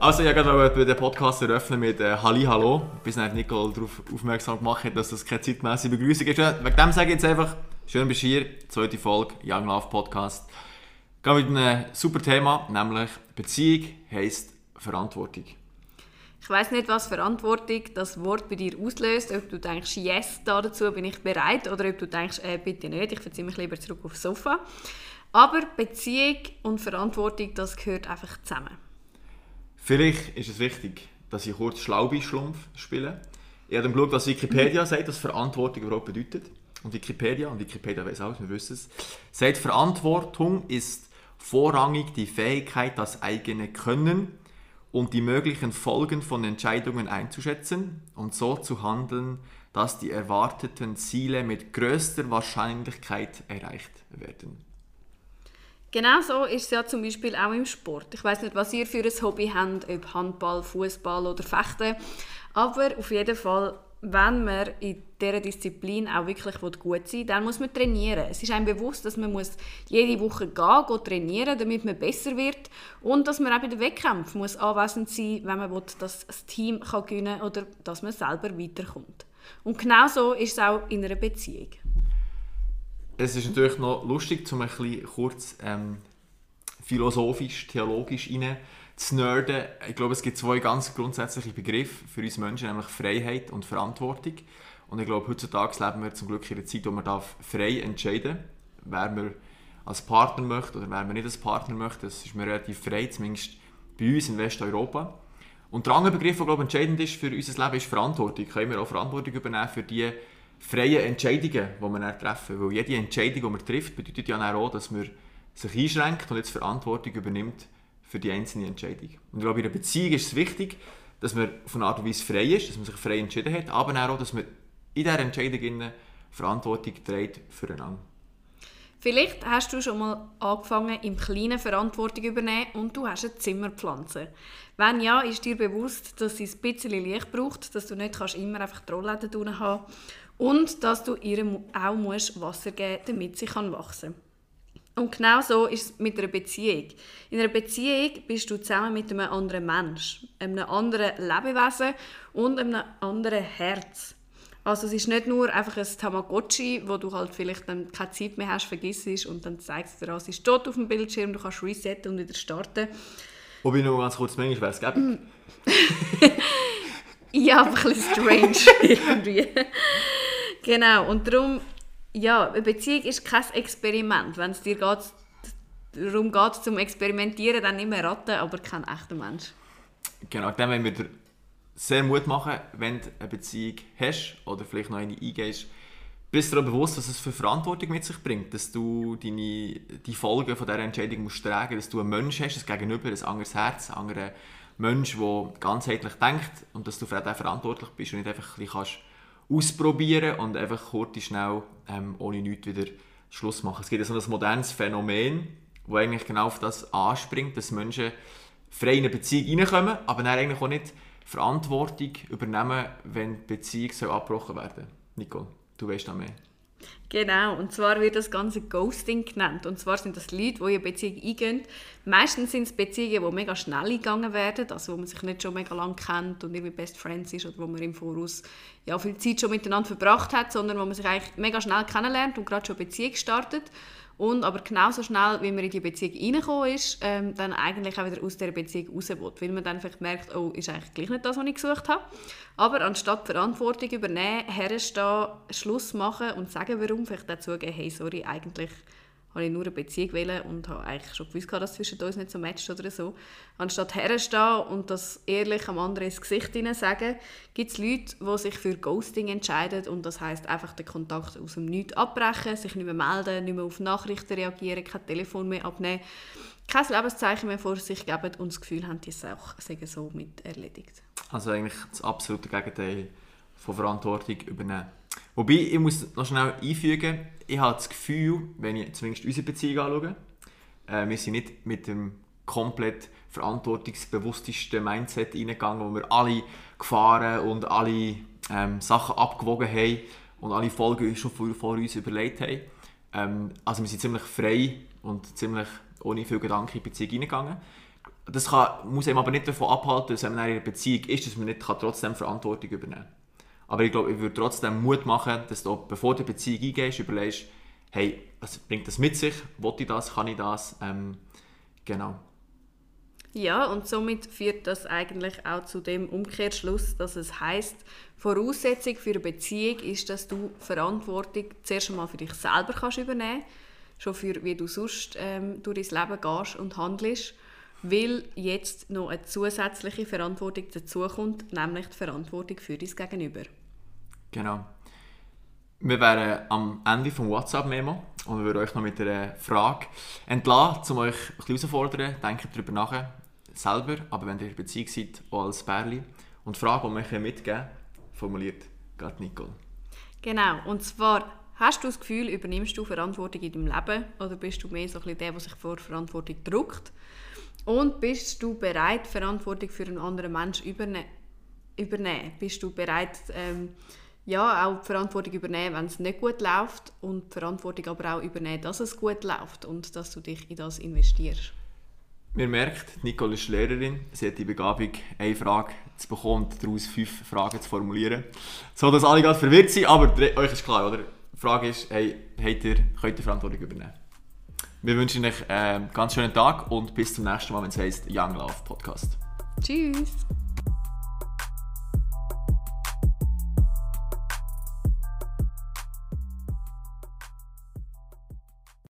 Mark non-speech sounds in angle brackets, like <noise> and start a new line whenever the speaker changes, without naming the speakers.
Also ich wollte den Podcast eröffnen mit äh, Halli Hallo, bis dann Nicole darauf aufmerksam gemacht hat, dass das keine zeitmäßige Begrüßung ist. Wegen dem sage ich jetzt einfach, schön bist du hier, zweite Folge Young Love Podcast. Gehen wir mit einem super Thema, nämlich Beziehung heisst Verantwortung.
Ich weiß nicht, was Verantwortung das Wort bei dir auslöst, ob du denkst, yes, dazu bin ich bereit, oder ob du denkst, äh, bitte nicht, ich verziehe mich lieber zurück aufs Sofa. Aber Beziehung und Verantwortung, das gehört einfach zusammen.
Vielleicht ist es wichtig, dass ich kurz Schlaubi-Schlumpf spiele. Ich habe geschaut, was Wikipedia sagt, was Verantwortung überhaupt bedeutet. Und Wikipedia, und Wikipedia weiß auch, wir wissen es, sagt, Verantwortung ist vorrangig die Fähigkeit, das eigene Können und die möglichen Folgen von Entscheidungen einzuschätzen und so zu handeln, dass die erwarteten Ziele mit größter Wahrscheinlichkeit erreicht werden.
Genau so ist es ja zum Beispiel auch im Sport. Ich weiß nicht, was ihr für ein Hobby habt, ob Handball, Fußball oder Fechten, aber auf jeden Fall, wenn man in dieser Disziplin auch wirklich gut sein will, dann muss man trainieren. Es ist einem bewusst, dass man muss jede Woche gehen, gehen trainieren damit man besser wird und dass man auch bei den Wettkämpfen muss anwesend sein wenn man will, dass das Team gewinnen kann oder dass man selber weiterkommt. Und genau so ist es auch in einer Beziehung
es ist natürlich noch lustig, um ein bisschen kurz ähm, philosophisch, theologisch rein zu nerden. Ich glaube, es gibt zwei ganz grundsätzliche Begriffe für uns Menschen, nämlich Freiheit und Verantwortung. Und ich glaube, heutzutage leben wir zum Glück in einer Zeit, wo man darf frei entscheiden darf, wer man als Partner möchte oder wer man nicht als Partner möchte. Das ist mir relativ frei, zumindest bei uns in Westeuropa. Und der andere Begriff, der glaube ich, entscheidend ist für unser Leben, ist Verantwortung. Können wir auch Verantwortung übernehmen für die freien Entscheidungen, die wir treffen. Weil jede Entscheidung, die man trifft, bedeutet ja auch, dass man sich einschränkt und jetzt Verantwortung übernimmt für die einzelne Entscheidung. Und ich glaube, in einer Beziehung ist es wichtig, dass man von Art und Weise frei ist, dass man sich frei entschieden hat, aber auch, dass man in dieser Entscheidung Verantwortung trägt füreinander.
Vielleicht hast du schon mal angefangen, im Kleinen Verantwortung zu übernehmen und du hast ein Zimmer pflanzen. Wenn ja, ist dir bewusst, dass sie ein bisschen Licht braucht, dass du nicht immer einfach die Rollläden drinnen haben und dass du ihr auch musst Wasser geben musst, damit sie wachsen kann. Und genau so ist es mit einer Beziehung. In einer Beziehung bist du zusammen mit einem anderen Mensch, einem anderen Lebewesen und einem anderen Herz. Also es ist nicht nur einfach ein Tamagotchi, wo du halt vielleicht dann keine Zeit mehr hast, vergisst und dann zeigst du dir an, es ist tot auf dem Bildschirm, du kannst resetten und wieder starten.
Wobei noch ganz kurz, manchmal wäre es gäbig. <laughs>
ja, aber ein bisschen strange <laughs> irgendwie. Genau, und darum, ja, eine Beziehung ist kein Experiment. Wenn es dir geht, darum geht, zum Experimentieren, dann immer Ratten, aber kein echter Mensch.
Genau, dann wenn wir sehr Mut machen, wenn du eine Beziehung hast oder vielleicht noch eine eingehst, bist du dir bewusst, was es für Verantwortung mit sich bringt, dass du deine, die Folgen von dieser Entscheidung musst tragen dass du einen Menschen hast, ein Gegenüber, ein anderes Herz, einen anderen Mensch, der ganzheitlich denkt und dass du für den verantwortlich bist und nicht einfach ein kannst ausprobieren und einfach kurz schnell ähm, ohne nichts wieder Schluss machen. Es gibt so ein modernes Phänomen, das eigentlich genau auf das anspringt, dass Menschen frei in eine Beziehung reinkommen, aber dann eigentlich auch nicht Verantwortung übernehmen, wenn die Beziehung soll abgebrochen werden Nico, du weißt da mehr.
Genau, und zwar wird das Ganze Ghosting genannt. Und zwar sind das Leute, die in eine Beziehung eingehen. Meistens sind es Beziehungen, die mega schnell eingegangen werden, also wo man sich nicht schon mega lange kennt und irgendwie Best Friends ist oder wo man im Voraus ja, viel Zeit schon miteinander verbracht hat, sondern wo man sich eigentlich mega schnell kennenlernt und gerade schon eine Beziehung startet. Und aber genauso schnell, wie man in die Beziehung reingekommen ist, ähm, dann eigentlich auch wieder aus dieser Beziehung raus will. Weil man dann vielleicht merkt, oh, ist eigentlich gleich nicht das, was ich gesucht habe. Aber anstatt Verantwortung übernehmen, herstehen, Schluss machen und sagen, warum, vielleicht dazu geben, hey, sorry, eigentlich habe ich nur eine Beziehung wählen und habe eigentlich schon gewusst, dass zwischen uns nicht so matcht oder so. Anstatt herstehen und das ehrlich am anderen ins Gesicht sagen, gibt es Leute, die sich für Ghosting entscheiden und das heißt einfach den Kontakt aus dem Nichts abbrechen, sich nicht mehr melden, nicht mehr auf Nachrichten reagieren, kein Telefon mehr abnehmen, kein Lebenszeichen mehr vor sich geben und das Gefühl haben, die Sache so mit erledigt.
Also eigentlich das absolute Gegenteil von Verantwortung übernehmen. Wobei, ich muss noch schnell einfügen, ich habe das Gefühl, wenn ich zumindest unsere Beziehung anschaue, äh, wir sind nicht mit dem komplett verantwortungsbewusstesten Mindset reingegangen, wo wir alle Gefahren und alle ähm, Sachen abgewogen haben und alle Folgen schon vor, vor uns überlegt haben. Ähm, also wir sind ziemlich frei und ziemlich ohne viel Gedanken in die Beziehung reingegangen. das kann, muss einem aber nicht davon abhalten, dass man in einer Beziehung ist, dass man nicht trotzdem Verantwortung übernehmen kann. Aber ich glaube, ich würde trotzdem Mut machen, dass du, bevor du die Beziehung eingehst, überlegst, hey, was bringt das mit sich? Wollte ich das? Kann ich das? Ähm, genau.
Ja, und somit führt das eigentlich auch zu dem Umkehrschluss, dass es heißt, Voraussetzung für eine Beziehung ist, dass du Verantwortung zuerst einmal für dich selber kannst übernehmen schon für wie du sonst ähm, durch dein Leben gehst und handelst, weil jetzt noch eine zusätzliche Verantwortung dazukommt, nämlich die Verantwortung für dein Gegenüber.
Genau. Wir wären am Ende vom WhatsApp-Memo und wir würden euch noch mit einer Frage entlassen, um euch ein herauszufordern. Denkt darüber nach, selber, aber wenn ihr in Beziehung seid, auch als Bärli. Und die Frage, die wir mitgeben formuliert gerade Nicole.
Genau, und zwar, hast du das Gefühl, übernimmst du Verantwortung in deinem Leben oder bist du mehr so ein bisschen der, der sich vor Verantwortung drückt? Und bist du bereit, Verantwortung für einen anderen Menschen überne übernehmen? Bist du bereit, ähm, ja, auch die Verantwortung übernehmen, wenn es nicht gut läuft und die Verantwortung aber auch übernehmen, dass es gut läuft und dass du dich in das investierst?
Man merkt, Nicole ist Lehrerin. Sie hat die Begabung, eine Frage zu bekommen und daraus fünf Fragen zu formulieren. So, dass alle gerade verwirrt sind, aber euch ist klar, oder? Die Frage ist, hey, habt ihr, könnt ihr Verantwortung übernehmen? Wir wünschen euch einen ganz schönen Tag und bis zum nächsten Mal, wenn es heisst Young Love Podcast.
Tschüss!